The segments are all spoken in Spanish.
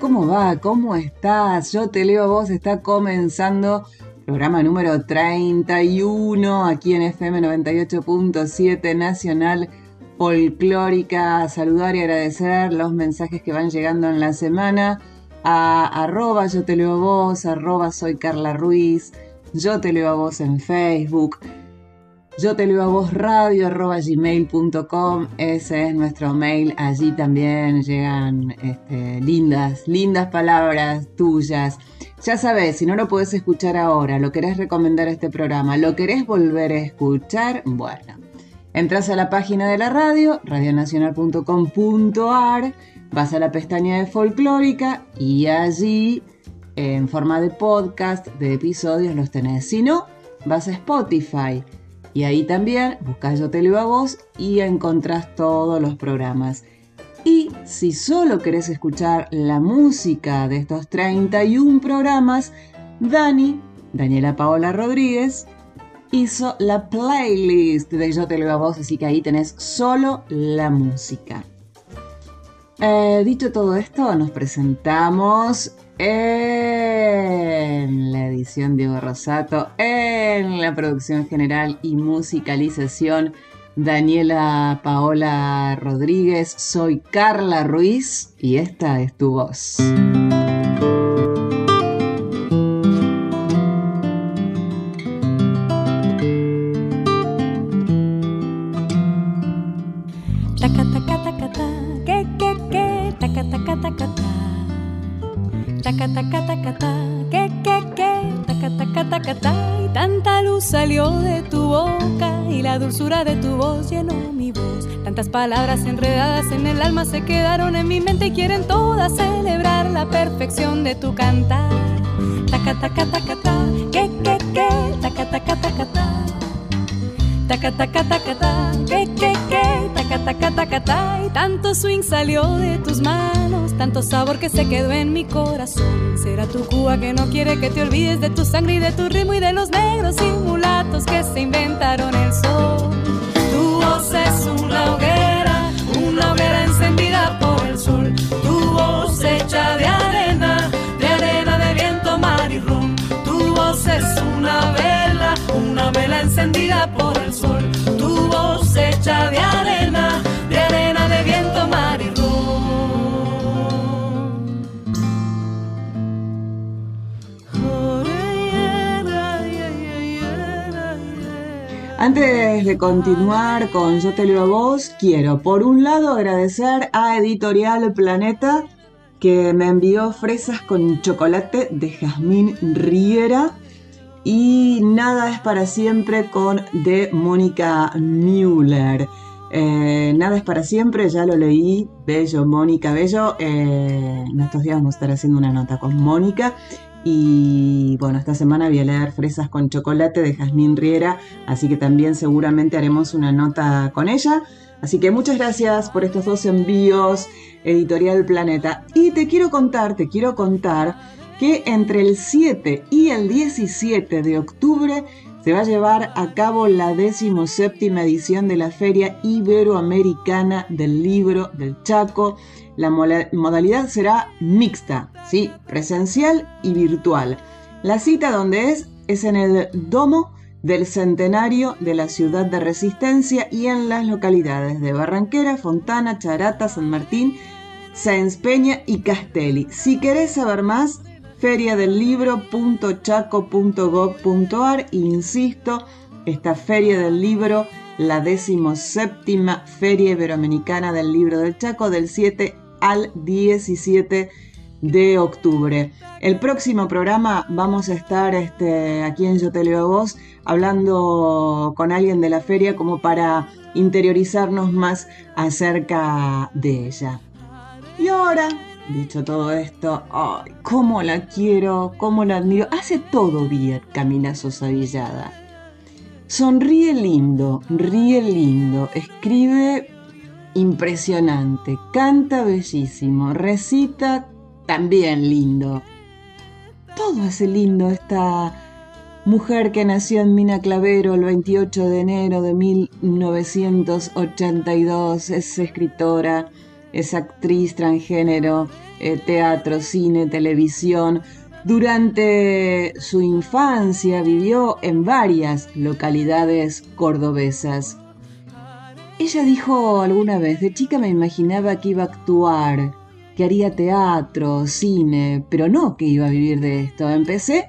¿Cómo va? ¿Cómo estás? Yo te leo a vos, está comenzando programa número 31 aquí en FM 98.7 Nacional Folclórica. Saludar y agradecer los mensajes que van llegando en la semana a arroba yo te leo a vos, arroba soy Carla Ruiz, yo te leo a vos en Facebook. Yo te leo a vos radio arroba gmail.com, ese es nuestro mail, allí también llegan este, lindas, lindas palabras tuyas. Ya sabes, si no lo puedes escuchar ahora, lo querés recomendar este programa, lo querés volver a escuchar, bueno, entras a la página de la radio, radionacional.com.ar, vas a la pestaña de folclórica y allí, en forma de podcast, de episodios, los tenés. Si no, vas a Spotify y ahí también buscas Yo Te Leo a Vos y encontrás todos los programas. Y si solo querés escuchar la música de estos 31 programas, Dani, Daniela Paola Rodríguez, hizo la playlist de Yo Te Leo a Vos, así que ahí tenés solo la música. Eh, dicho todo esto, nos presentamos en la edición Diego Rosato, en la producción general y musicalización Daniela Paola Rodríguez, soy Carla Ruiz y esta es tu voz. Dulzura de tu voz llenó mi voz. Tantas palabras enredadas en el alma se quedaron en mi mente y quieren todas celebrar la perfección de tu cantar. Taca, taca, taca, que, que, que, taca, taca, taca, taca, taca, taca, taca, que, que, que, taca, taca, taca, y tanto swing salió de tus manos, tanto sabor que se quedó en mi corazón. Será tu Cuba que no quiere que te olvides de tu sangre y de tu ritmo y de los negros y mulatos que se inventaron el sol. Tu voz es Antes de continuar con Yo te leo a vos, quiero por un lado agradecer a Editorial Planeta que me envió fresas con chocolate de Jazmín Riera y Nada es para siempre con de Mónica Müller. Eh, Nada es para siempre, ya lo leí, bello, Mónica, bello. Eh, en estos días vamos a estar haciendo una nota con Mónica. Y bueno, esta semana voy a leer Fresas con Chocolate de Jazmín Riera, así que también seguramente haremos una nota con ella. Así que muchas gracias por estos dos envíos, Editorial Planeta. Y te quiero contar, te quiero contar que entre el 7 y el 17 de octubre se va a llevar a cabo la séptima edición de la Feria Iberoamericana del Libro del Chaco. La modalidad será mixta, ¿sí? presencial y virtual. La cita donde es es en el Domo del Centenario de la Ciudad de Resistencia y en las localidades de Barranquera, Fontana, Charata, San Martín, Sáenz Peña y Castelli. Si querés saber más, feriadelibro.chaco.gov.ar. Insisto, esta Feria del Libro, la séptima Feria Iberoamericana del Libro del Chaco, del 7 al 17 de octubre. El próximo programa vamos a estar este, aquí en Yo Te Leo a Vos hablando con alguien de la feria como para interiorizarnos más acerca de ella. Y ahora dicho todo esto. ¿Cómo la quiero? ¿Cómo la admiro? Hace todo bien Camila Sosa. Sonríe lindo, ríe lindo, escribe impresionante, canta bellísimo, recita también lindo. Todo hace lindo esta mujer que nació en Mina Clavero el 28 de enero de 1982, es escritora, es actriz transgénero, eh, teatro, cine, televisión. Durante su infancia vivió en varias localidades cordobesas. Ella dijo alguna vez, de chica me imaginaba que iba a actuar, que haría teatro, cine, pero no que iba a vivir de esto. Empecé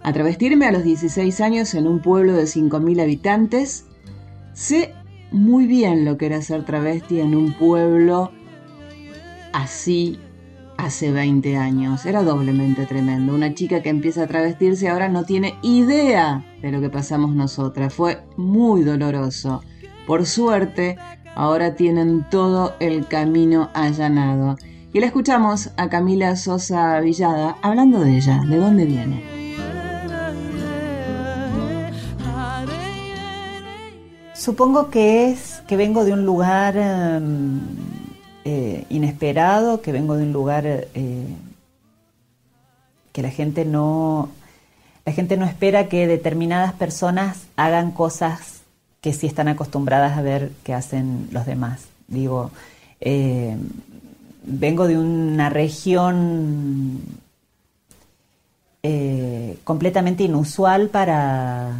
a travestirme a los 16 años en un pueblo de 5.000 habitantes. Sé muy bien lo que era ser travesti en un pueblo así hace 20 años. Era doblemente tremendo. Una chica que empieza a travestirse ahora no tiene idea de lo que pasamos nosotras. Fue muy doloroso. Por suerte, ahora tienen todo el camino allanado. Y la escuchamos a Camila Sosa Villada hablando de ella, de dónde viene. Supongo que es que vengo de un lugar em, eh, inesperado, que vengo de un lugar eh, que la gente no la gente no espera que determinadas personas hagan cosas que sí están acostumbradas a ver que hacen los demás. Digo, eh, vengo de una región completamente inusual para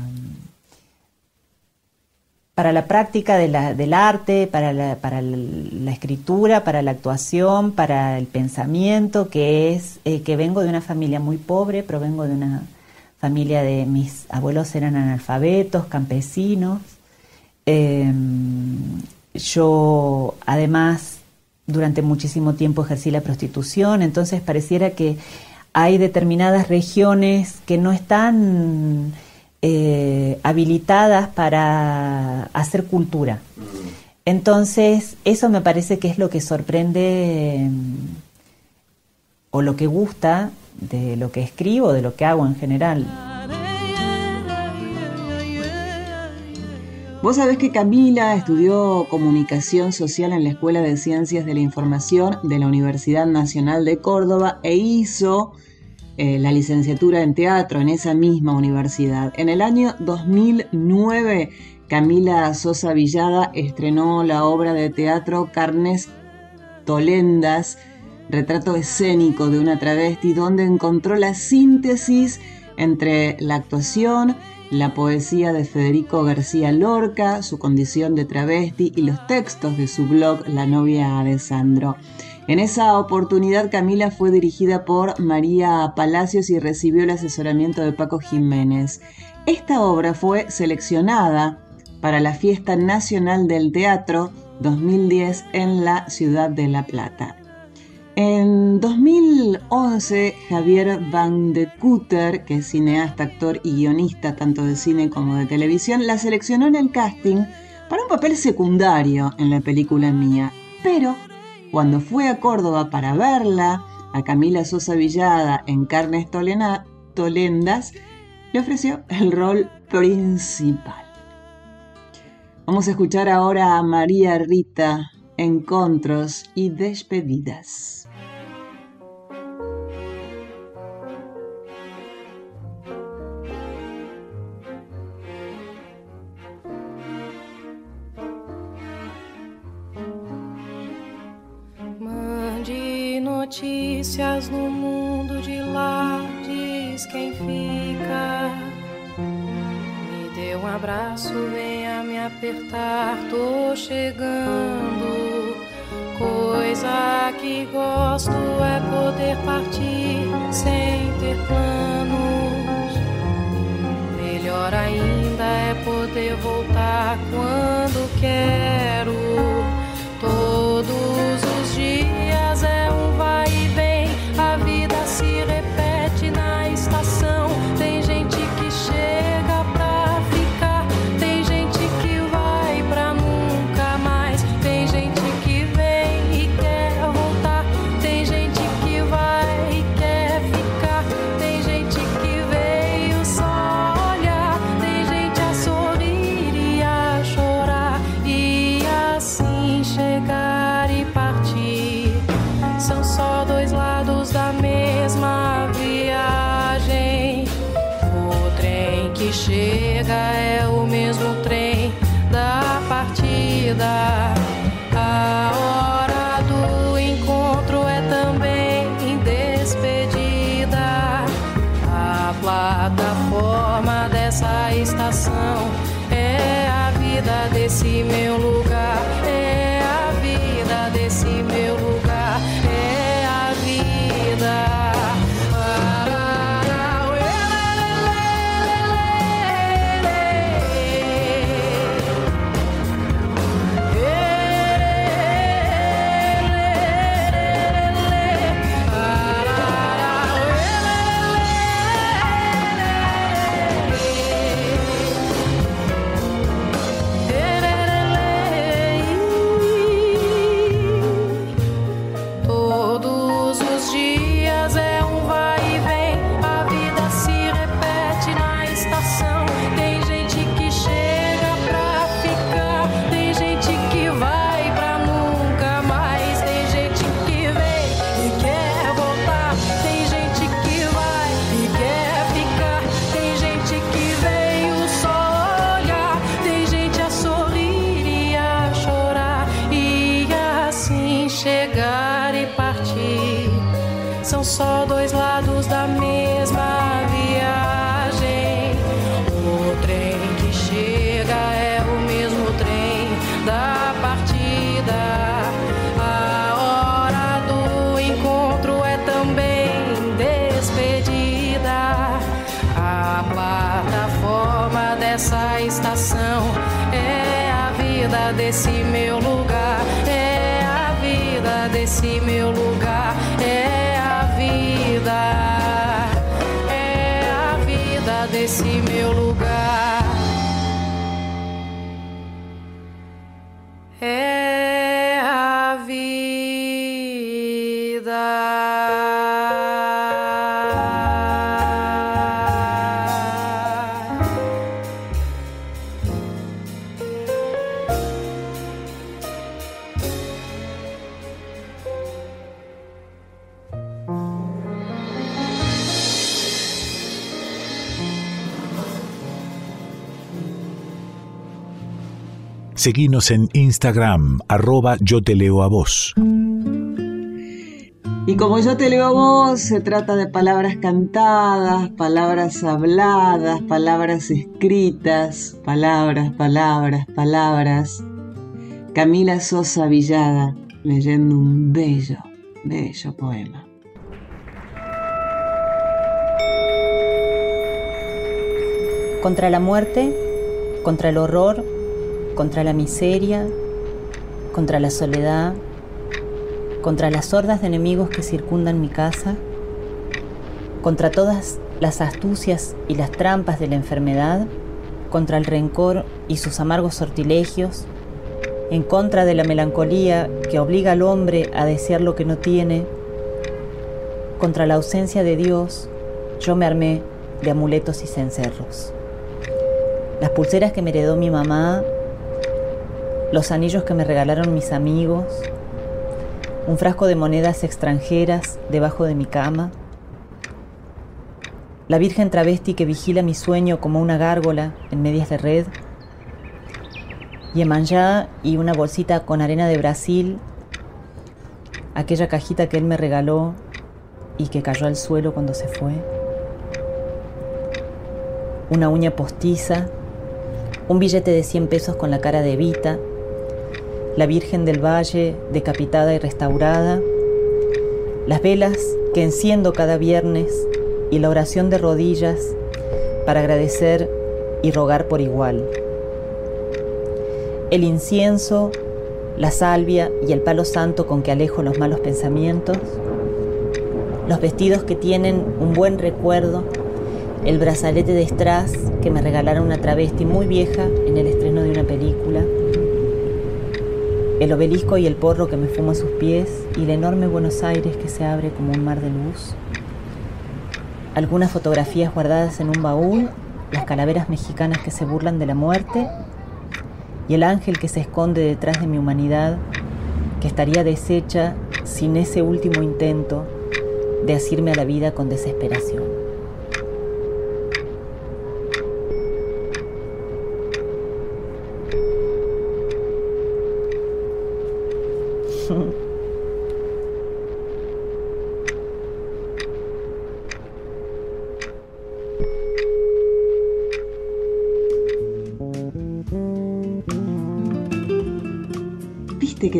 para la práctica del arte, para la, para la escritura, para la actuación, para el pensamiento, que es eh, que vengo de una familia muy pobre, provengo de una familia de mis abuelos eran analfabetos, campesinos. Em, yo además durante muchísimo tiempo ejercí la prostitución, entonces pareciera que hay determinadas regiones que no están eh, habilitadas para hacer cultura. Mm. Entonces, eso me parece que es lo que sorprende o lo que gusta de lo que escribo, de lo que hago en general. Vos sabés que Camila estudió comunicación social en la Escuela de Ciencias de la Información de la Universidad Nacional de Córdoba e hizo eh, la licenciatura en teatro en esa misma universidad. En el año 2009, Camila Sosa Villada estrenó la obra de teatro Carnes Tolendas, retrato escénico de una travesti, donde encontró la síntesis entre la actuación, la poesía de Federico García Lorca, su condición de travesti y los textos de su blog La novia de Sandro. En esa oportunidad Camila fue dirigida por María Palacios y recibió el asesoramiento de Paco Jiménez. Esta obra fue seleccionada para la Fiesta Nacional del Teatro 2010 en la ciudad de La Plata. En 2011, Javier Van de Kutter, que es cineasta, actor y guionista tanto de cine como de televisión, la seleccionó en el casting para un papel secundario en la película mía, pero cuando fue a Córdoba para verla, a Camila Sosa Villada en Carnes Tolendas, le ofreció el rol principal. Vamos a escuchar ahora a María Rita, Encontros y Despedidas. Apertar, tô chegando. Coisa que gosto é poder partir sem ter planos. Melhor ainda é poder voltar quando quero. Vida. Seguinos en Instagram, arroba yo te leo a vos. Y como yo te leo a vos, se trata de palabras cantadas, palabras habladas, palabras escritas, palabras, palabras, palabras. Camila Sosa Villada leyendo un bello, bello poema. Contra la muerte, contra el horror, contra la miseria, contra la soledad, contra las hordas de enemigos que circundan mi casa, contra todas las astucias y las trampas de la enfermedad, contra el rencor y sus amargos sortilegios, en contra de la melancolía que obliga al hombre a desear lo que no tiene, contra la ausencia de Dios, yo me armé de amuletos y cencerros. Las pulseras que me heredó mi mamá, los anillos que me regalaron mis amigos, un frasco de monedas extranjeras debajo de mi cama, la Virgen travesti que vigila mi sueño como una gárgola en medias de red, Yemanjá y una bolsita con arena de Brasil, aquella cajita que él me regaló y que cayó al suelo cuando se fue, una uña postiza, un billete de 100 pesos con la cara de Evita, la Virgen del Valle decapitada y restaurada, las velas que enciendo cada viernes y la oración de rodillas para agradecer y rogar por igual. El incienso, la salvia y el palo santo con que alejo los malos pensamientos, los vestidos que tienen un buen recuerdo, el brazalete de strass que me regalaron una travesti muy vieja en el estreno de una película, el obelisco y el porro que me fumo a sus pies y el enorme Buenos Aires que se abre como un mar de luz, algunas fotografías guardadas en un baúl, las calaveras mexicanas que se burlan de la muerte y el ángel que se esconde detrás de mi humanidad, que estaría deshecha sin ese último intento de asirme a la vida con desesperación.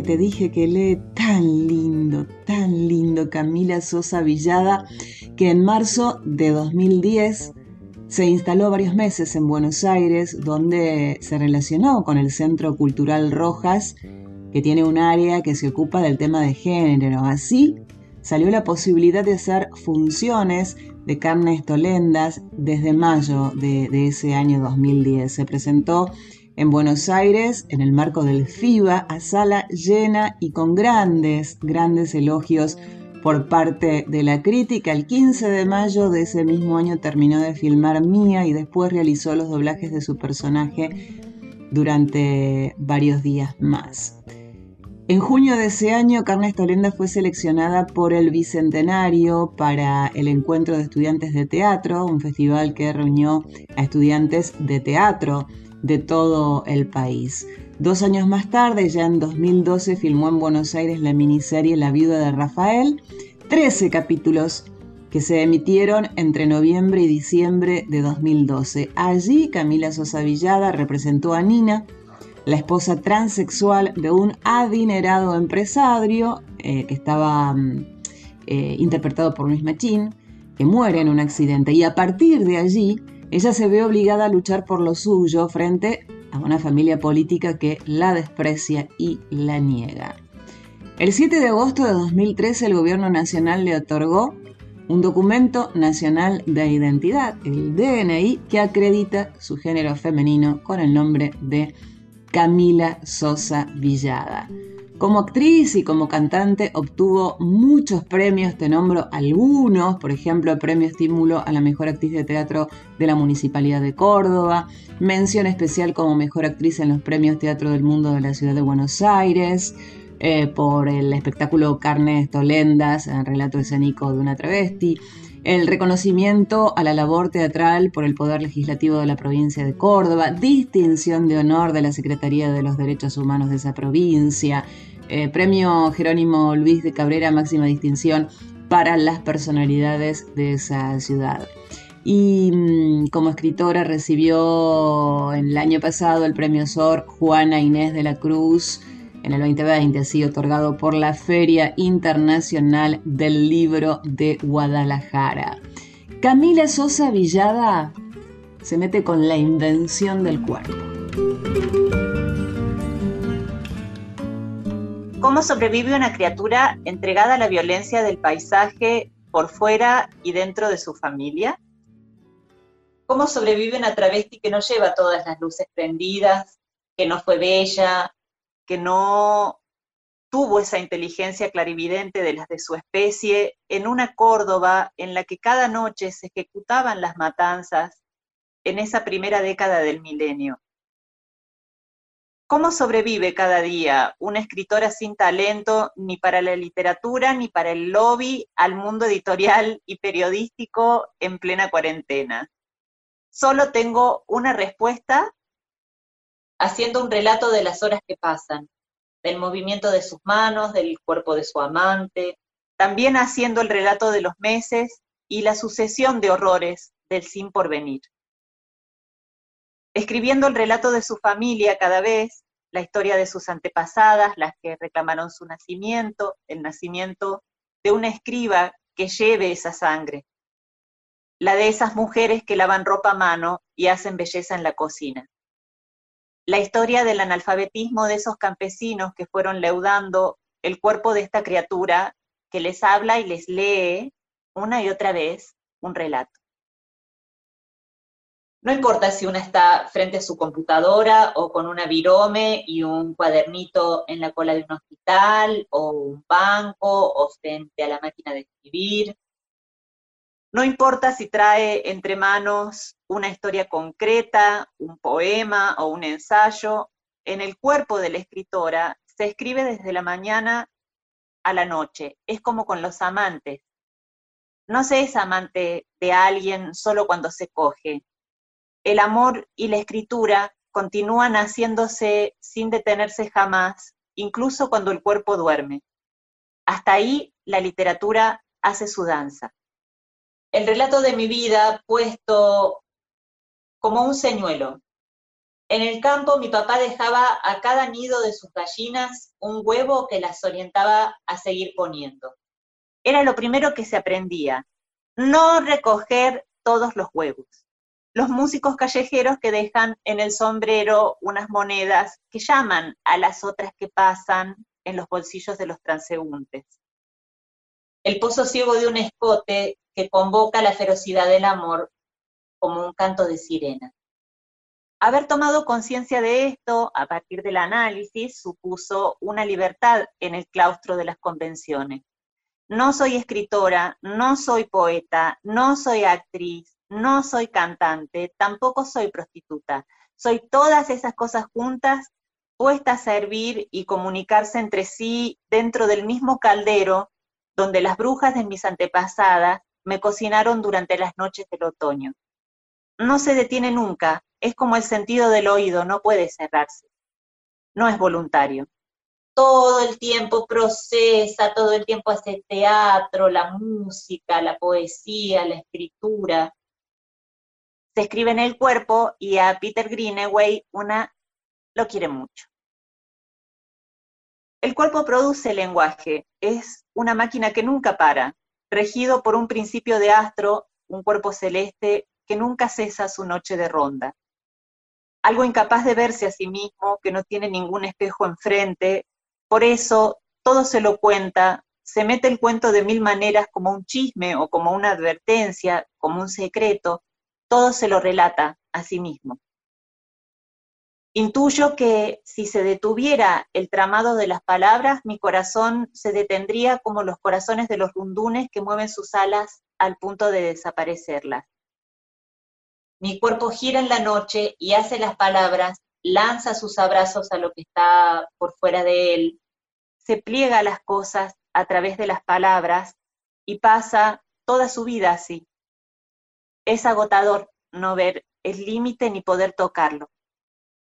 Te dije que lee tan lindo, tan lindo Camila Sosa Villada, que en marzo de 2010 se instaló varios meses en Buenos Aires, donde se relacionó con el Centro Cultural Rojas, que tiene un área que se ocupa del tema de género. Así salió la posibilidad de hacer funciones de carnes tolendas desde mayo de, de ese año 2010. Se presentó en Buenos Aires en el marco del FIBA a sala llena y con grandes, grandes elogios por parte de la crítica. El 15 de mayo de ese mismo año terminó de filmar Mía y después realizó los doblajes de su personaje durante varios días más. En junio de ese año, Carne Estolenda fue seleccionada por el Bicentenario para el Encuentro de Estudiantes de Teatro, un festival que reunió a estudiantes de teatro de todo el país. Dos años más tarde, ya en 2012, filmó en Buenos Aires la miniserie La viuda de Rafael, 13 capítulos que se emitieron entre noviembre y diciembre de 2012. Allí Camila Sosa Villada representó a Nina, la esposa transexual de un adinerado empresario eh, que estaba mm, eh, interpretado por Luis Machín, que muere en un accidente. Y a partir de allí, ella se ve obligada a luchar por lo suyo frente a una familia política que la desprecia y la niega. El 7 de agosto de 2013 el gobierno nacional le otorgó un documento nacional de identidad, el DNI, que acredita su género femenino con el nombre de Camila Sosa Villada. Como actriz y como cantante obtuvo muchos premios, te nombro algunos, por ejemplo, el premio estímulo a la mejor actriz de teatro de la Municipalidad de Córdoba, mención especial como mejor actriz en los premios Teatro del Mundo de la Ciudad de Buenos Aires, eh, por el espectáculo Carnes Tolendas, el relato escénico de una travesti, el reconocimiento a la labor teatral por el Poder Legislativo de la provincia de Córdoba, distinción de honor de la Secretaría de los Derechos Humanos de esa provincia, eh, premio Jerónimo Luis de Cabrera, máxima distinción para las personalidades de esa ciudad. Y mm, como escritora recibió en el año pasado el premio SOR Juana Inés de la Cruz, en el 2020, así otorgado por la Feria Internacional del Libro de Guadalajara. Camila Sosa Villada se mete con la invención del cuerpo. ¿Cómo sobrevive una criatura entregada a la violencia del paisaje por fuera y dentro de su familia? ¿Cómo sobrevive una travesti que no lleva todas las luces prendidas, que no fue bella, que no tuvo esa inteligencia clarividente de las de su especie en una Córdoba en la que cada noche se ejecutaban las matanzas en esa primera década del milenio. ¿Cómo sobrevive cada día una escritora sin talento ni para la literatura ni para el lobby al mundo editorial y periodístico en plena cuarentena? Solo tengo una respuesta haciendo un relato de las horas que pasan, del movimiento de sus manos, del cuerpo de su amante, también haciendo el relato de los meses y la sucesión de horrores del sin porvenir. Escribiendo el relato de su familia cada vez, la historia de sus antepasadas, las que reclamaron su nacimiento, el nacimiento de una escriba que lleve esa sangre, la de esas mujeres que lavan ropa a mano y hacen belleza en la cocina la historia del analfabetismo de esos campesinos que fueron leudando el cuerpo de esta criatura que les habla y les lee una y otra vez un relato. No importa si una está frente a su computadora o con una virome y un cuadernito en la cola de un hospital o un banco o frente a la máquina de escribir no importa si trae entre manos una historia concreta, un poema o un ensayo, en el cuerpo de la escritora se escribe desde la mañana a la noche. Es como con los amantes. No se es amante de alguien solo cuando se coge. El amor y la escritura continúan haciéndose sin detenerse jamás incluso cuando el cuerpo duerme. Hasta ahí la literatura hace su danza. El relato de mi vida puesto como un señuelo. En el campo mi papá dejaba a cada nido de sus gallinas un huevo que las orientaba a seguir poniendo. Era lo primero que se aprendía, no recoger todos los huevos. Los músicos callejeros que dejan en el sombrero unas monedas que llaman a las otras que pasan en los bolsillos de los transeúntes. El pozo ciego de un escote que convoca la ferocidad del amor como un canto de sirena. Haber tomado conciencia de esto a partir del análisis supuso una libertad en el claustro de las convenciones. No soy escritora, no soy poeta, no soy actriz, no soy cantante, tampoco soy prostituta. Soy todas esas cosas juntas puestas a servir y comunicarse entre sí dentro del mismo caldero donde las brujas de mis antepasadas me cocinaron durante las noches del otoño. No se detiene nunca, es como el sentido del oído, no puede cerrarse. No es voluntario. Todo el tiempo procesa, todo el tiempo hace teatro, la música, la poesía, la escritura. Se escribe en el cuerpo y a Peter Greenaway una lo quiere mucho. El cuerpo produce lenguaje, es una máquina que nunca para, regido por un principio de astro, un cuerpo celeste que nunca cesa su noche de ronda. Algo incapaz de verse a sí mismo, que no tiene ningún espejo enfrente, por eso todo se lo cuenta, se mete el cuento de mil maneras como un chisme o como una advertencia, como un secreto, todo se lo relata a sí mismo. Intuyo que si se detuviera el tramado de las palabras, mi corazón se detendría como los corazones de los rundunes que mueven sus alas al punto de desaparecerlas. Mi cuerpo gira en la noche y hace las palabras, lanza sus abrazos a lo que está por fuera de él, se pliega las cosas a través de las palabras y pasa toda su vida así. Es agotador no ver el límite ni poder tocarlo.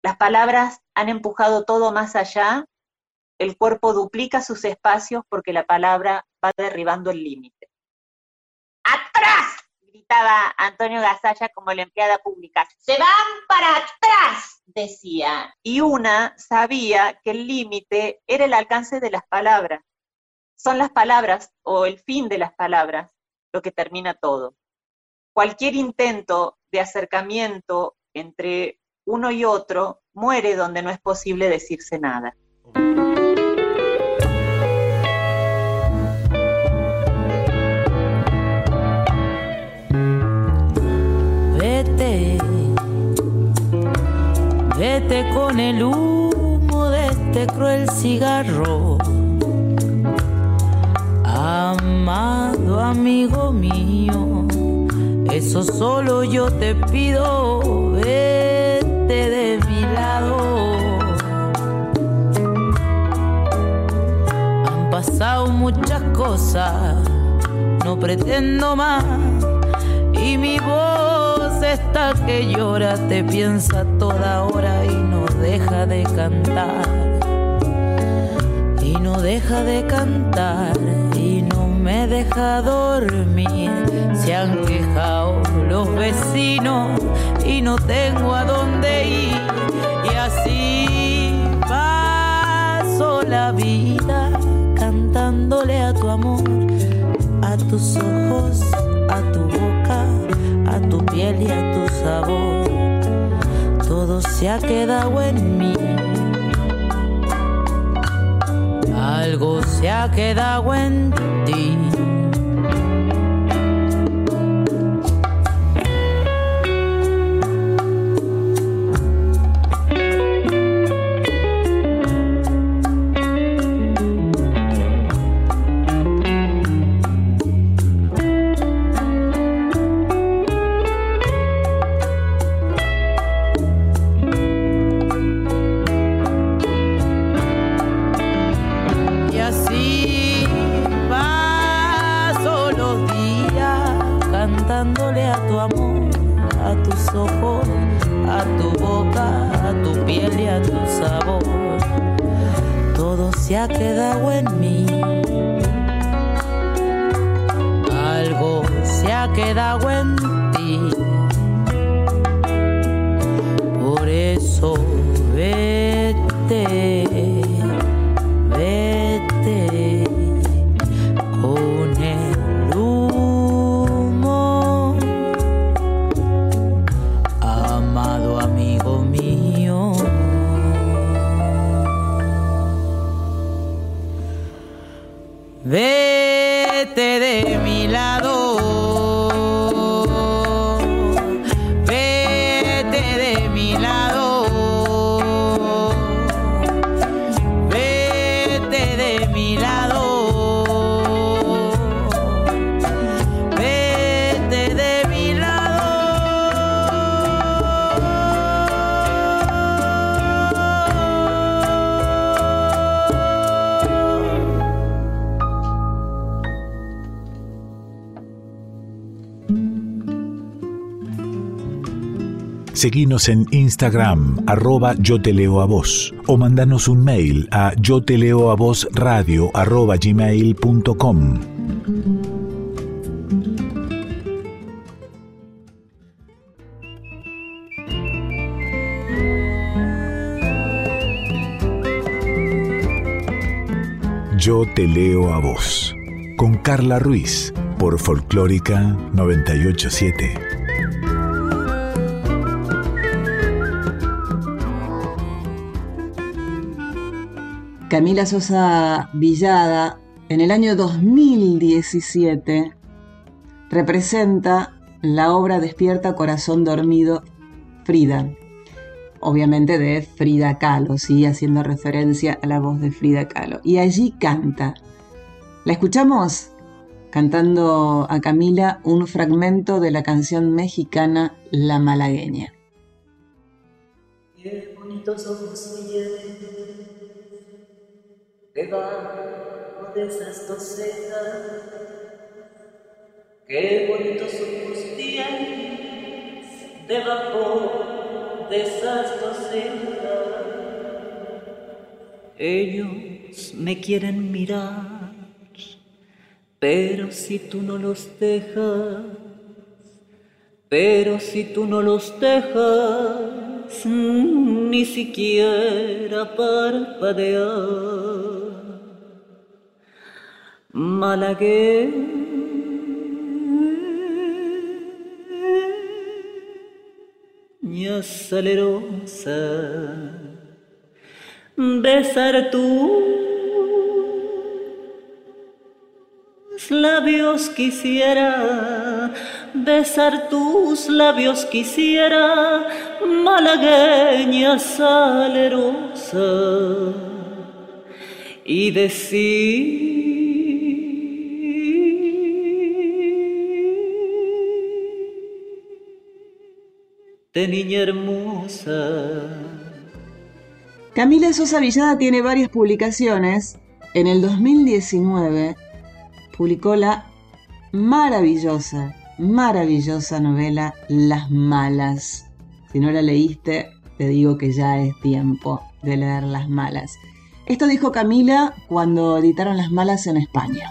Las palabras han empujado todo más allá, el cuerpo duplica sus espacios porque la palabra va derribando el límite. ¡Atrás! Antonio Gasalla como la empleada pública. ¡Se van para atrás! decía. Y una sabía que el límite era el alcance de las palabras. Son las palabras o el fin de las palabras lo que termina todo. Cualquier intento de acercamiento entre uno y otro, muere donde no es posible decirse nada. Con el humo de este cruel cigarro. Amado amigo mío, eso solo yo te pido, vete de mi lado. Han pasado muchas cosas, no pretendo más. Y mi voz está que llora, te piensa toda hora y no deja de cantar. Y no deja de cantar y no me deja dormir. Se han quejado los vecinos y no tengo a dónde ir. Y así paso la vida cantándole a tu amor, a tus ojos, a tu boca, tu piel y a tu sabor. Todo se ha quedado en mí. Algo se ha quedado en ti. Seguinos en Instagram, arroba yo te leo a vos, o mandanos un mail a yo te leo a vos radio arroba. Yo te leo a vos, con Carla Ruiz, por Folclórica 987. Camila Sosa Villada, en el año 2017, representa la obra Despierta Corazón Dormido Frida, obviamente de Frida Kahlo, ¿sí? haciendo referencia a la voz de Frida Kahlo. Y allí canta. ¿La escuchamos? Cantando a Camila un fragmento de la canción mexicana La Malagueña. Qué bonitos ojos debajo de esas dos. Qué bonitos ojos tienes debajo de esas dos cejas. Ellos me quieren mirar, pero si tú no los dejas, pero si tú no los dejas, ni siquiera parpadear. Malagueña salerosa, besar tus labios quisiera, besar tus labios quisiera, malagueña salerosa, y decir, niña hermosa. Camila Sosa Villada tiene varias publicaciones. En el 2019 publicó la maravillosa, maravillosa novela Las Malas. Si no la leíste, te digo que ya es tiempo de leer Las Malas. Esto dijo Camila cuando editaron Las Malas en España.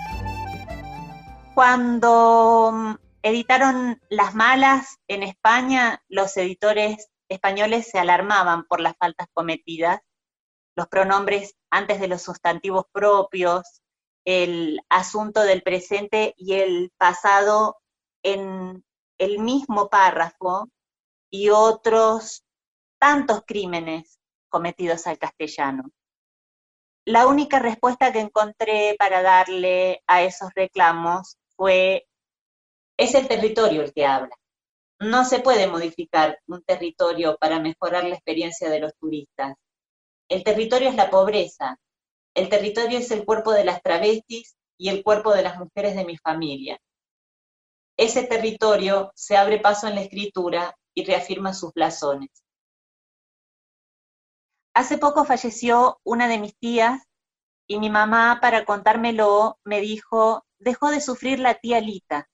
Cuando mm, editaron Las Malas en España, los editores españoles se alarmaban por las faltas cometidas, los pronombres antes de los sustantivos propios, el asunto del presente y el pasado en el mismo párrafo y otros tantos crímenes cometidos al castellano. La única respuesta que encontré para darle a esos reclamos fue, es el territorio el que habla. No se puede modificar un territorio para mejorar la experiencia de los turistas. El territorio es la pobreza, el territorio es el cuerpo de las travestis y el cuerpo de las mujeres de mi familia. Ese territorio se abre paso en la escritura y reafirma sus blasones. Hace poco falleció una de mis tías y mi mamá, para contármelo, me dijo, dejó de sufrir la tía Lita.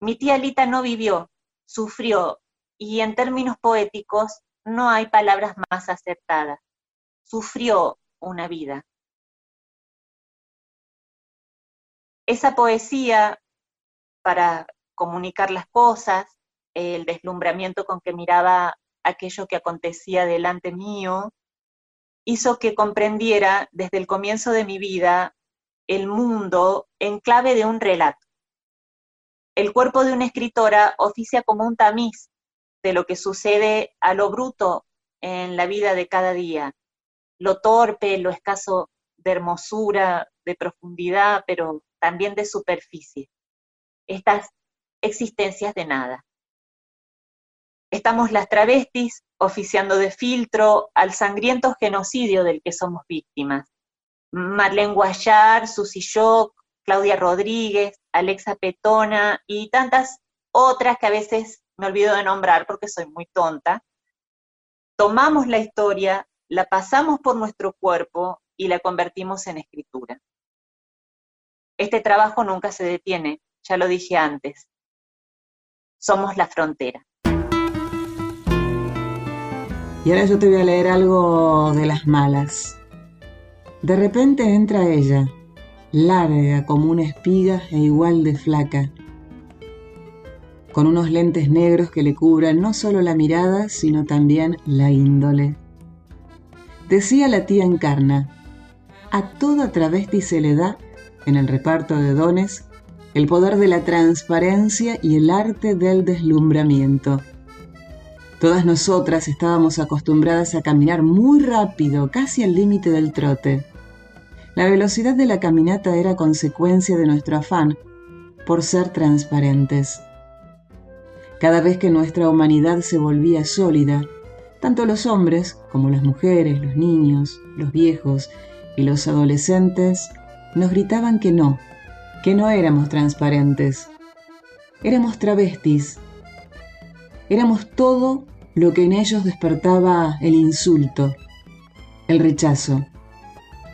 Mi tía Lita no vivió, sufrió, y en términos poéticos no hay palabras más acertadas. Sufrió una vida. Esa poesía para comunicar las cosas, el deslumbramiento con que miraba aquello que acontecía delante mío, hizo que comprendiera desde el comienzo de mi vida el mundo en clave de un relato. El cuerpo de una escritora oficia como un tamiz de lo que sucede a lo bruto en la vida de cada día, lo torpe, lo escaso de hermosura, de profundidad, pero también de superficie. Estas existencias de nada. Estamos las travestis oficiando de filtro al sangriento genocidio del que somos víctimas. Marlene Guayar, Susy Shock, Claudia Rodríguez, Alexa Petona y tantas otras que a veces me olvido de nombrar porque soy muy tonta. Tomamos la historia, la pasamos por nuestro cuerpo y la convertimos en escritura. Este trabajo nunca se detiene, ya lo dije antes. Somos la frontera. Y ahora yo te voy a leer algo de las malas. De repente entra ella, larga como una espiga e igual de flaca, con unos lentes negros que le cubran no solo la mirada, sino también la índole. Decía la tía Encarna, a toda travesti se le da, en el reparto de dones, el poder de la transparencia y el arte del deslumbramiento. Todas nosotras estábamos acostumbradas a caminar muy rápido, casi al límite del trote. La velocidad de la caminata era consecuencia de nuestro afán por ser transparentes. Cada vez que nuestra humanidad se volvía sólida, tanto los hombres como las mujeres, los niños, los viejos y los adolescentes nos gritaban que no, que no éramos transparentes. Éramos travestis. Éramos todo lo que en ellos despertaba el insulto, el rechazo.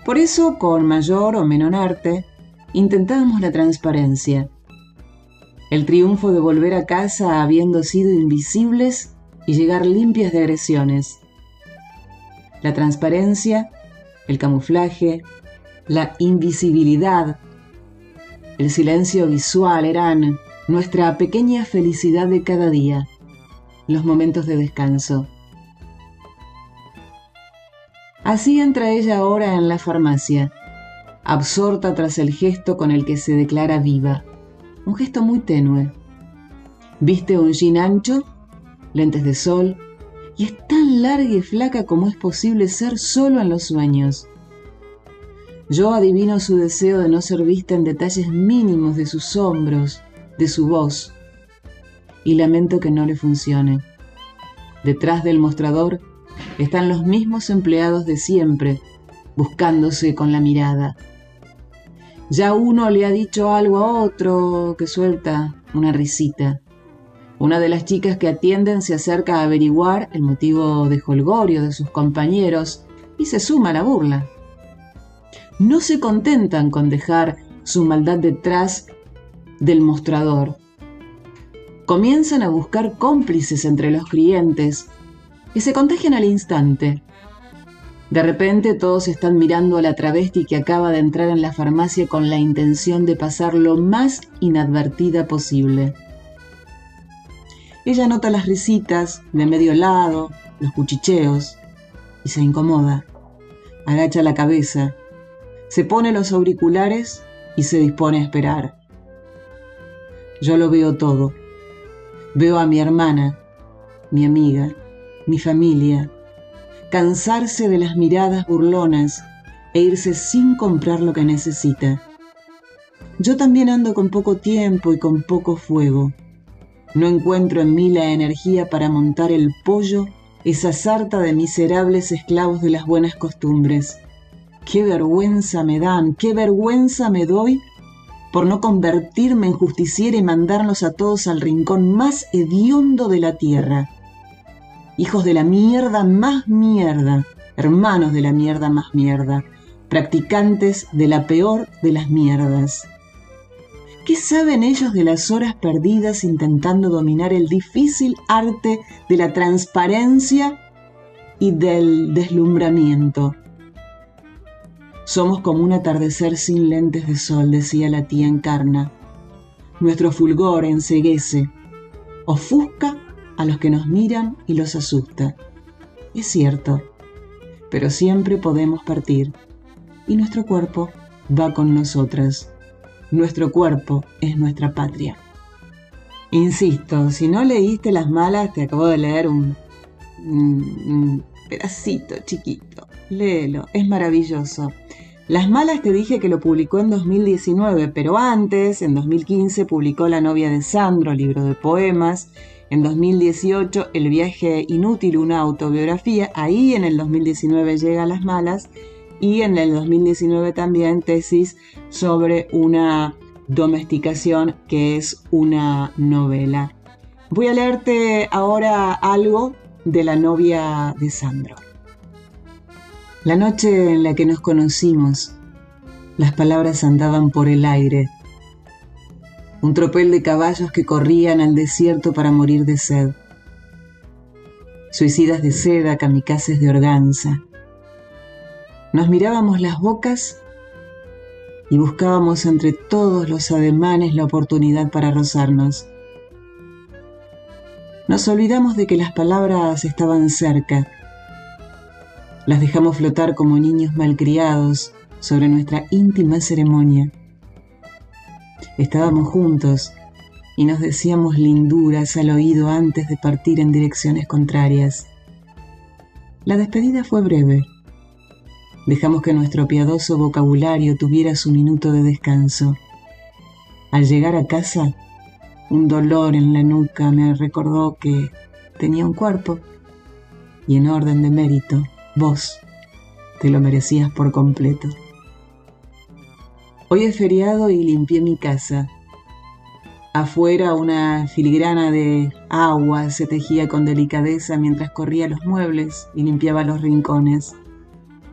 Por eso, con mayor o menor arte, intentábamos la transparencia. El triunfo de volver a casa habiendo sido invisibles y llegar limpias de agresiones. La transparencia, el camuflaje, la invisibilidad, el silencio visual eran nuestra pequeña felicidad de cada día los momentos de descanso. Así entra ella ahora en la farmacia, absorta tras el gesto con el que se declara viva, un gesto muy tenue. Viste un jean ancho, lentes de sol, y es tan larga y flaca como es posible ser solo en los sueños. Yo adivino su deseo de no ser vista en detalles mínimos de sus hombros, de su voz, y lamento que no le funcione. Detrás del mostrador están los mismos empleados de siempre, buscándose con la mirada. Ya uno le ha dicho algo a otro que suelta una risita. Una de las chicas que atienden se acerca a averiguar el motivo de holgorio de sus compañeros y se suma a la burla. No se contentan con dejar su maldad detrás del mostrador comienzan a buscar cómplices entre los clientes y se contagian al instante. De repente todos están mirando a la travesti que acaba de entrar en la farmacia con la intención de pasar lo más inadvertida posible. Ella nota las risitas de medio lado, los cuchicheos, y se incomoda. Agacha la cabeza, se pone los auriculares y se dispone a esperar. Yo lo veo todo Veo a mi hermana, mi amiga, mi familia, cansarse de las miradas burlonas e irse sin comprar lo que necesita. Yo también ando con poco tiempo y con poco fuego. No encuentro en mí la energía para montar el pollo, esa sarta de miserables esclavos de las buenas costumbres. Qué vergüenza me dan, qué vergüenza me doy por no convertirme en justiciera y mandarnos a todos al rincón más hediondo de la tierra. Hijos de la mierda más mierda, hermanos de la mierda más mierda, practicantes de la peor de las mierdas. ¿Qué saben ellos de las horas perdidas intentando dominar el difícil arte de la transparencia y del deslumbramiento? Somos como un atardecer sin lentes de sol, decía la tía Encarna. Nuestro fulgor enseguece, ofusca a los que nos miran y los asusta. Es cierto, pero siempre podemos partir y nuestro cuerpo va con nosotras. Nuestro cuerpo es nuestra patria. Insisto, si no leíste las malas, te acabo de leer un, un pedacito chiquito. Léelo, es maravilloso. Las Malas te dije que lo publicó en 2019, pero antes, en 2015, publicó La novia de Sandro, libro de poemas. En 2018, El viaje inútil, una autobiografía. Ahí en el 2019 llega Las Malas. Y en el 2019 también tesis sobre una domesticación que es una novela. Voy a leerte ahora algo de la novia de Sandro. La noche en la que nos conocimos, las palabras andaban por el aire. Un tropel de caballos que corrían al desierto para morir de sed. Suicidas de seda, kamikazes de organza. Nos mirábamos las bocas y buscábamos entre todos los ademanes la oportunidad para rozarnos. Nos olvidamos de que las palabras estaban cerca las dejamos flotar como niños malcriados sobre nuestra íntima ceremonia. Estábamos juntos y nos decíamos linduras al oído antes de partir en direcciones contrarias. La despedida fue breve. Dejamos que nuestro piadoso vocabulario tuviera su minuto de descanso. Al llegar a casa, un dolor en la nuca me recordó que tenía un cuerpo y en orden de mérito Vos te lo merecías por completo. Hoy es feriado y limpié mi casa. Afuera una filigrana de agua se tejía con delicadeza mientras corría los muebles y limpiaba los rincones.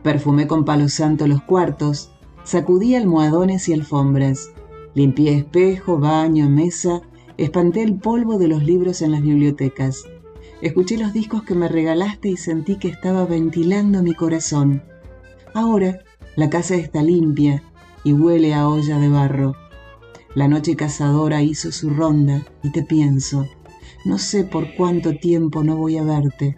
Perfumé con palo santo los cuartos, sacudí almohadones y alfombras, limpié espejo, baño, mesa, espanté el polvo de los libros en las bibliotecas. Escuché los discos que me regalaste y sentí que estaba ventilando mi corazón. Ahora la casa está limpia y huele a olla de barro. La noche cazadora hizo su ronda y te pienso. No sé por cuánto tiempo no voy a verte.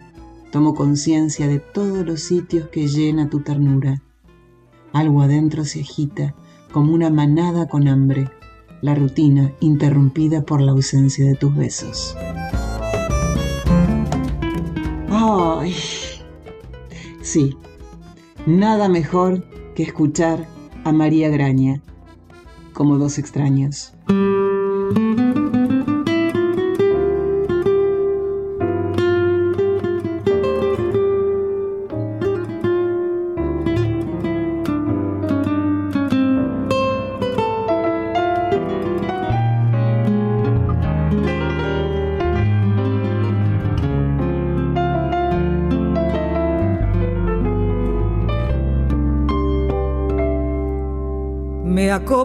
Tomo conciencia de todos los sitios que llena tu ternura. Algo adentro se agita como una manada con hambre. La rutina interrumpida por la ausencia de tus besos. Sí, nada mejor que escuchar a María Graña como dos extraños.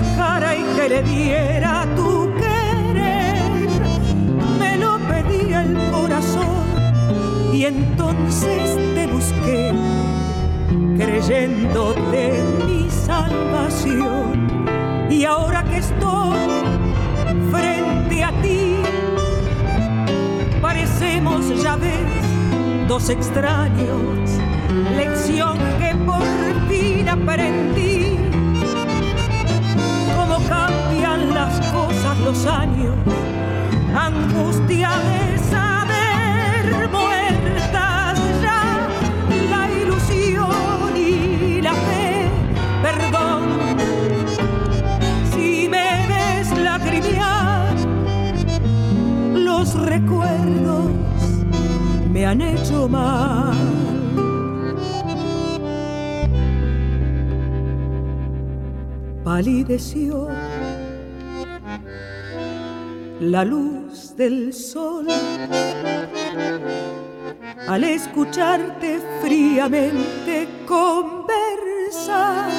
y que le diera tu querer. Me lo pedía el corazón y entonces te busqué, creyendo de mi salvación. Y ahora que estoy frente a ti, parecemos ya ves dos extraños, lección que por fin aprendí los años, angustia de saber muertas ya la ilusión y la fe, perdón. Si me ves lacrimear, los recuerdos me han hecho mal. palideció la luz del sol. Al escucharte fríamente conversar,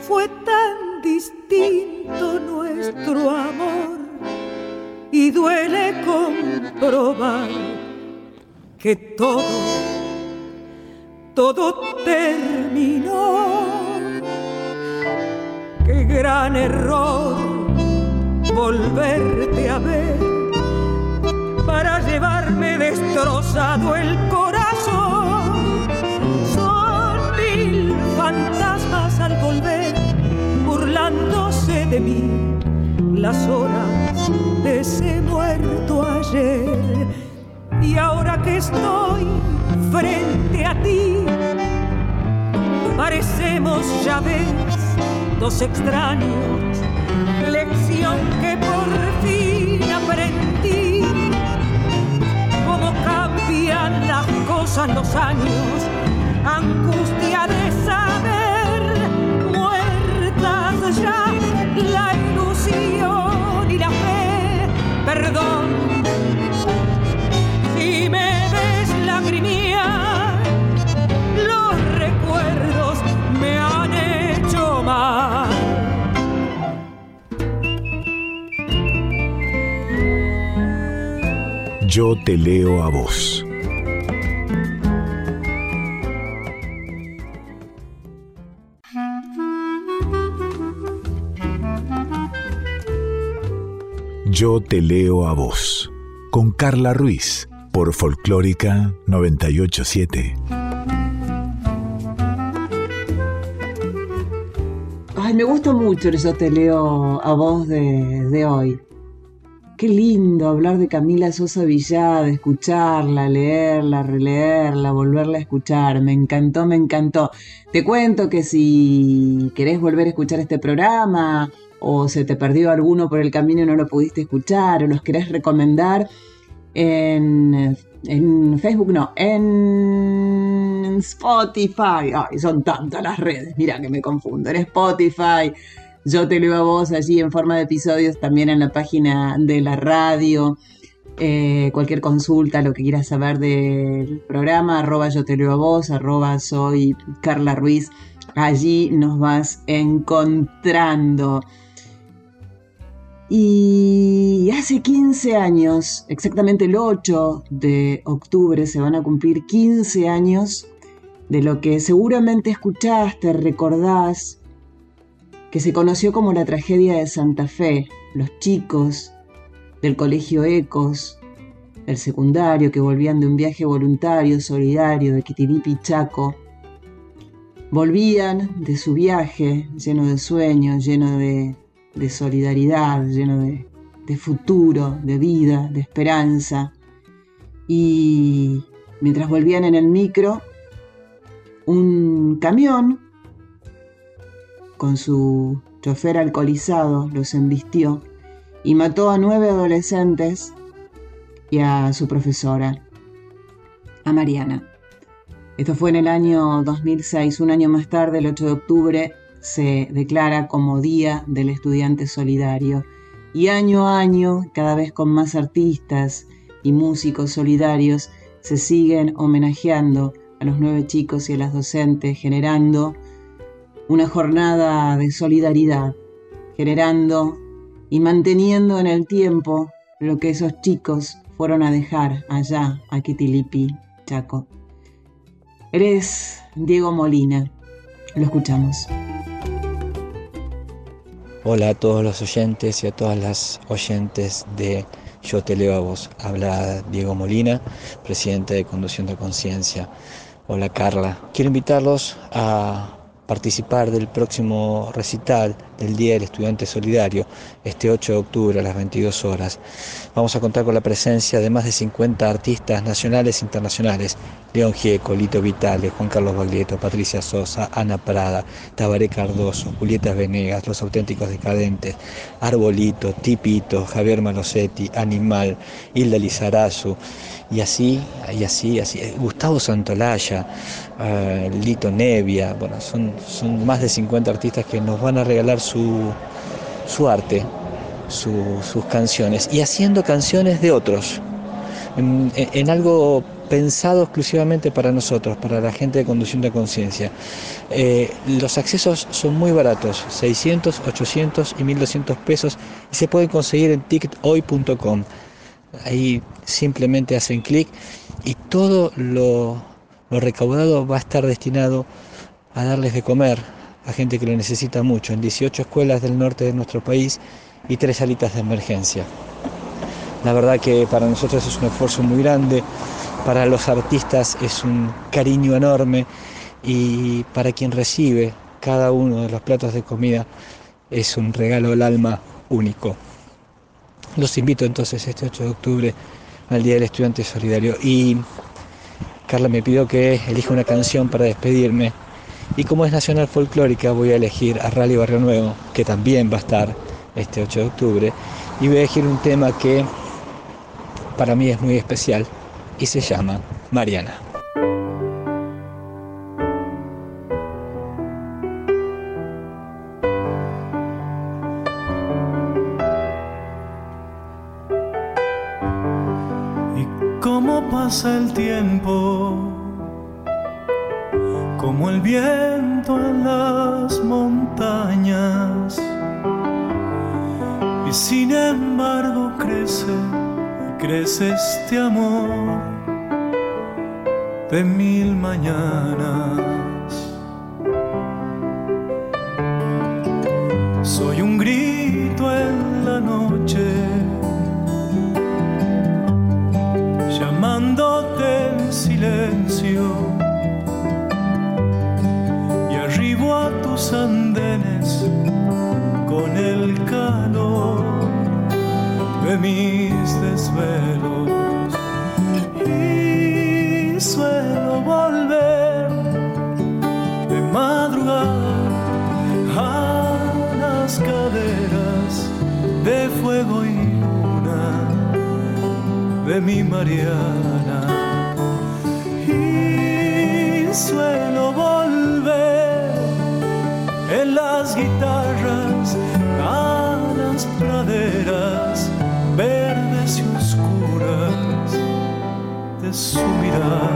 fue tan distinto nuestro amor y duele comprobar que todo, todo terminó. Qué gran error volverte a ver para llevarme destrozado el corazón. Son mil fantasmas al volver, burlándose de mí las horas de ese muerto ayer. Y ahora que estoy frente a ti, parecemos ya ves dos extraños, lección que por fin aprendí. Cómo cambian las cosas los años, angustia de Yo te leo a vos. Yo te leo a vos. Con Carla Ruiz. Por Folclórica 987. Ay, me gusta mucho el Yo te leo a vos de, de hoy. Qué lindo hablar de Camila Sosa Villada, escucharla, leerla, releerla, volverla a escuchar. Me encantó, me encantó. Te cuento que si querés volver a escuchar este programa o se te perdió alguno por el camino y no lo pudiste escuchar o los querés recomendar, en, en Facebook no, en Spotify. Ay, son tantas las redes, mira que me confundo. En Spotify, yo te leo a vos allí en forma de episodios, también en la página de la radio. Eh, cualquier consulta, lo que quieras saber del programa, arroba yo te leo a vos, arroba soy Carla Ruiz. Allí nos vas encontrando. Y hace 15 años, exactamente el 8 de octubre, se van a cumplir 15 años de lo que seguramente escuchaste, recordás, que se conoció como la tragedia de Santa Fe, los chicos del colegio Ecos, del secundario que volvían de un viaje voluntario, solidario de Quitiripi Chaco, volvían de su viaje lleno de sueños, lleno de, solidaridad, lleno de futuro, de vida, de esperanza. Y mientras volvían en el micro, un camión con su chofer alcoholizado los embistió y mató a nueve adolescentes y a su profesora, a Mariana. Esto fue en el año 2006, un año más tarde, el 8 de octubre, se declara como Día del Estudiante Solidario. Y año a año, cada vez con más artistas y músicos solidarios, se siguen homenajeando a los nueve chicos y a las docentes, generando una jornada de solidaridad, generando y manteniendo en el tiempo lo que esos chicos fueron a dejar allá a Quitilipi, Chaco. Eres Diego Molina, lo escuchamos. Hola a todos los oyentes y a todas las oyentes de Yo te leo a vos. Habla Diego Molina, presidente de Conducción de Conciencia. Hola Carla. Quiero invitarlos a participar del próximo recital del Día del Estudiante Solidario, este 8 de octubre a las 22 horas. Vamos a contar con la presencia de más de 50 artistas nacionales e internacionales, León Gieco, Lito Vitale, Juan Carlos Baglietto, Patricia Sosa, Ana Prada, Tabaré Cardoso, Julieta Venegas, Los Auténticos Decadentes, Arbolito, Tipito, Javier Malosetti, Animal, Hilda Lizarazu, y así, y así, así. Gustavo Santolaya, eh, Lito Nevia, bueno, son, son más de 50 artistas que nos van a regalar su, su arte, su- sus canciones, y haciendo canciones de otros, en, en algo pensado exclusivamente para nosotros, para la gente de conducción de conciencia. Eh, los accesos son muy baratos, 600, 800 y 1200 pesos, y se pueden conseguir en tickethoy.com. Ahí simplemente hacen clic y todo lo, lo recaudado va a estar destinado a darles de comer a gente que lo necesita mucho, en 18 escuelas del norte de nuestro país y tres salitas de emergencia. La verdad que para nosotros es un esfuerzo muy grande, para los artistas es un cariño enorme y para quien recibe cada uno de los platos de comida es un regalo del alma único. Los invito entonces este 8 de octubre al Día del Estudiante Solidario y Carla me pidió que elija una canción para despedirme y como es nacional folclórica voy a elegir a Rally Barrio Nuevo, que también va a estar este 8 de octubre, y voy a elegir un tema que para mí es muy especial y se llama Mariana. Y cómo pasa el tiempo, como el viento en las montañas. Y sin embargo crece, crece este amor de mil mañanas. Y suelo volver en las guitarras a las praderas verdes y oscuras de su mirada.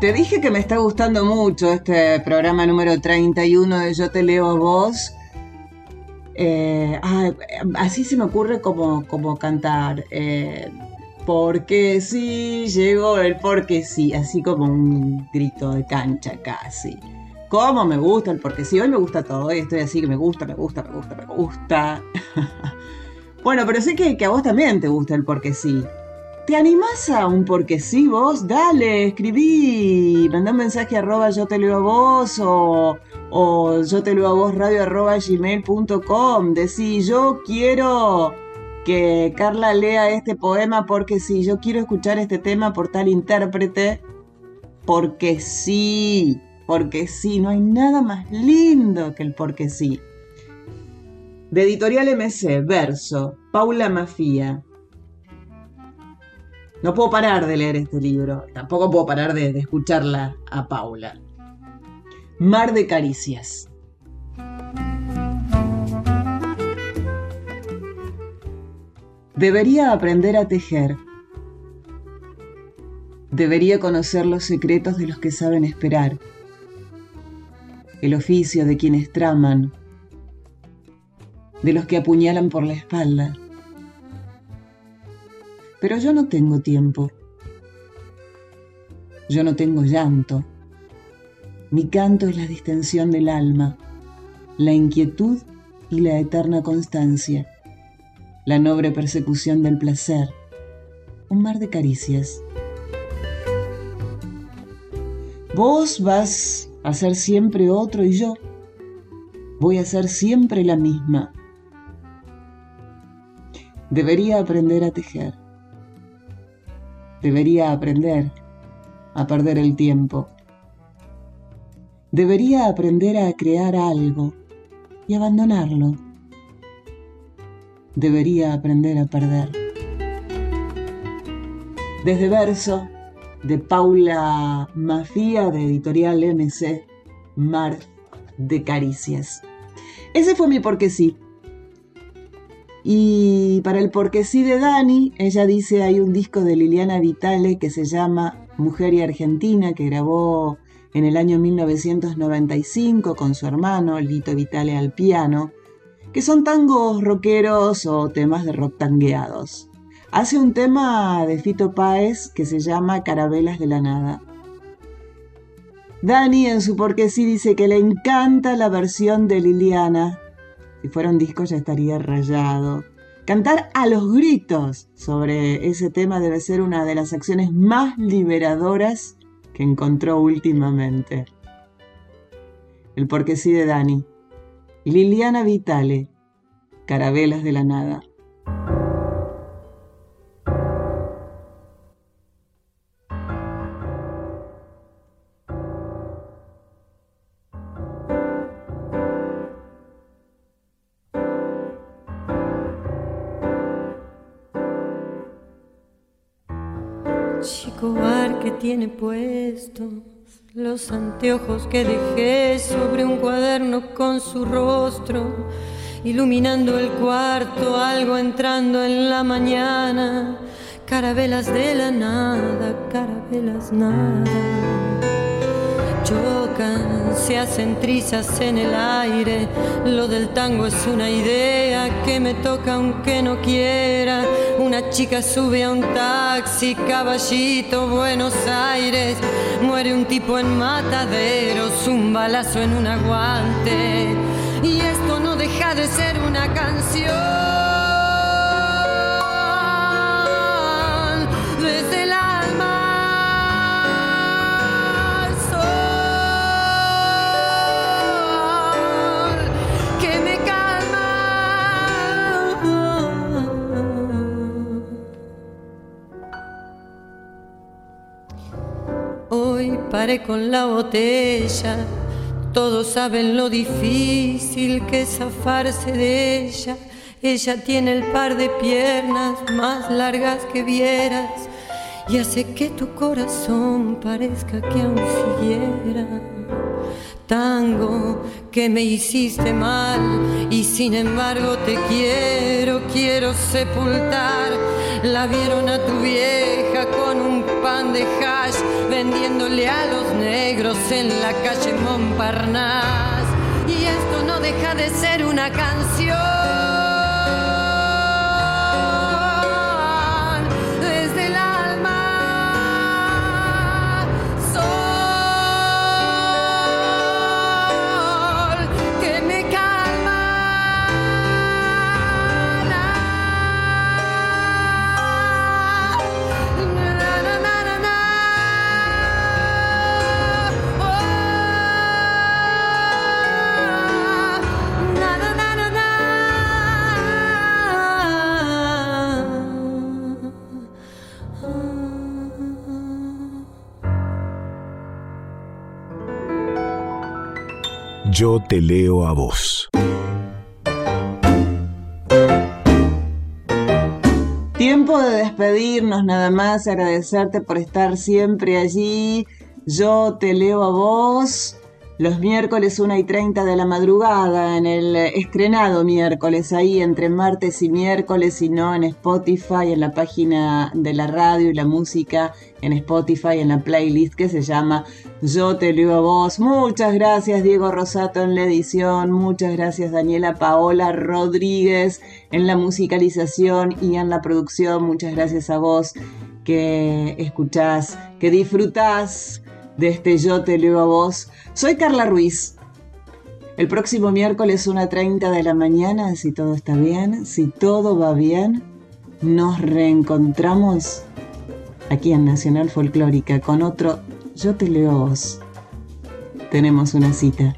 Te dije que me está gustando mucho este programa número 31 de Yo te leo a vos. Eh, así se me ocurre como, como cantar. Eh, porque sí, llegó el porque sí, así como un grito de cancha casi. ¿Cómo me gusta el porque sí? Hoy me gusta todo, hoy estoy así que me gusta, me gusta, me gusta, me gusta. bueno, pero sé que, que, a vos también te gusta el porque sí. ¿Te animás a un porque sí vos? Dale, escribí, mandá un mensaje arroba yo te leo a vos o, o yo te leo a vos radio arroba gmail.com. Decí, yo quiero que Carla lea este poema porque sí, yo quiero escuchar este tema por tal intérprete, porque sí, porque sí, no hay nada más lindo que el porque sí. De Editorial MC, verso, Paula Mafía. No puedo parar de leer este libro, tampoco puedo parar de, escucharla a Paula. Mar de Caricias. Debería aprender a tejer. Debería conocer los secretos de los que saben esperar. El oficio de quienes traman. De los que apuñalan por la espalda. Pero yo no tengo tiempo. Yo no tengo llanto. Mi canto es la distensión del alma, la inquietud y la eterna constancia la noble persecución del placer, un mar de caricias. Vos vas a ser siempre otro y yo voy a ser siempre la misma. Debería aprender a tejer. Debería aprender a perder el tiempo. Debería aprender a crear algo y abandonarlo debería aprender a perder. Desde verso de Paula Mafía de editorial MC, Mar de Caricias. Ese fue mi porque sí. Y para el porque sí de Dani, ella dice hay un disco de Liliana Vitale que se llama Mujer y Argentina, que grabó en el año 1995 con su hermano Lito Vitale al piano que son tangos rockeros o temas de rock tangueados. Hace un tema de Fito Páez que se llama Carabelas de la Nada. Dani en su porque sí dice que le encanta la versión de Liliana. Si fuera un disco ya estaría rayado. Cantar a los gritos sobre ese tema debe ser una de las acciones más liberadoras que encontró últimamente. El porque sí de Dani. Liliana Vitale, Carabelas de la Nada. Chico bar que tiene puesto los anteojos que dejé sobre un cuaderno con su rostro, iluminando el cuarto, algo entrando en la mañana, carabelas de la nada, carabelas nada. Se hacen trizas en el aire, lo del tango es una idea que me toca aunque no quiera. Una chica sube a un taxi, caballito, Buenos Aires Muere un tipo en mataderos, un balazo en un aguante. Y esto no deja de ser una canción. Paré con la botella. Todos saben lo difícil que es zafarse de ella. Ella tiene el par de piernas más largas que vieras y hace que tu corazón parezca que aún siguiera. Tango que me hiciste mal y sin embargo te quiero, quiero sepultar. La vieron a tu vieja con un pan de hash vendiéndole a los negros en la calle Montparnasse. Y esto no deja de ser una canción. Yo te leo a vos. Tiempo de despedirnos nada más, agradecerte por estar siempre allí. Yo te leo a vos los miércoles 1 y 30 de la madrugada, en el estrenado miércoles, ahí entre martes y miércoles, y no en Spotify, en la página de la radio y la música, en Spotify, en la playlist que se llama Yo te leo a vos. Muchas gracias Diego Rosato en la edición, muchas gracias Daniela Paola Rodríguez en la musicalización y en la producción, muchas gracias a vos que escuchás, que disfrutás de este Yo te leo a vos. Soy Carla Ruiz. El próximo miércoles 1.30 de la mañana, si todo está bien, si todo va bien, nos reencontramos aquí en Nacional Folclórica con otro Yo te leo a vos. Tenemos una cita.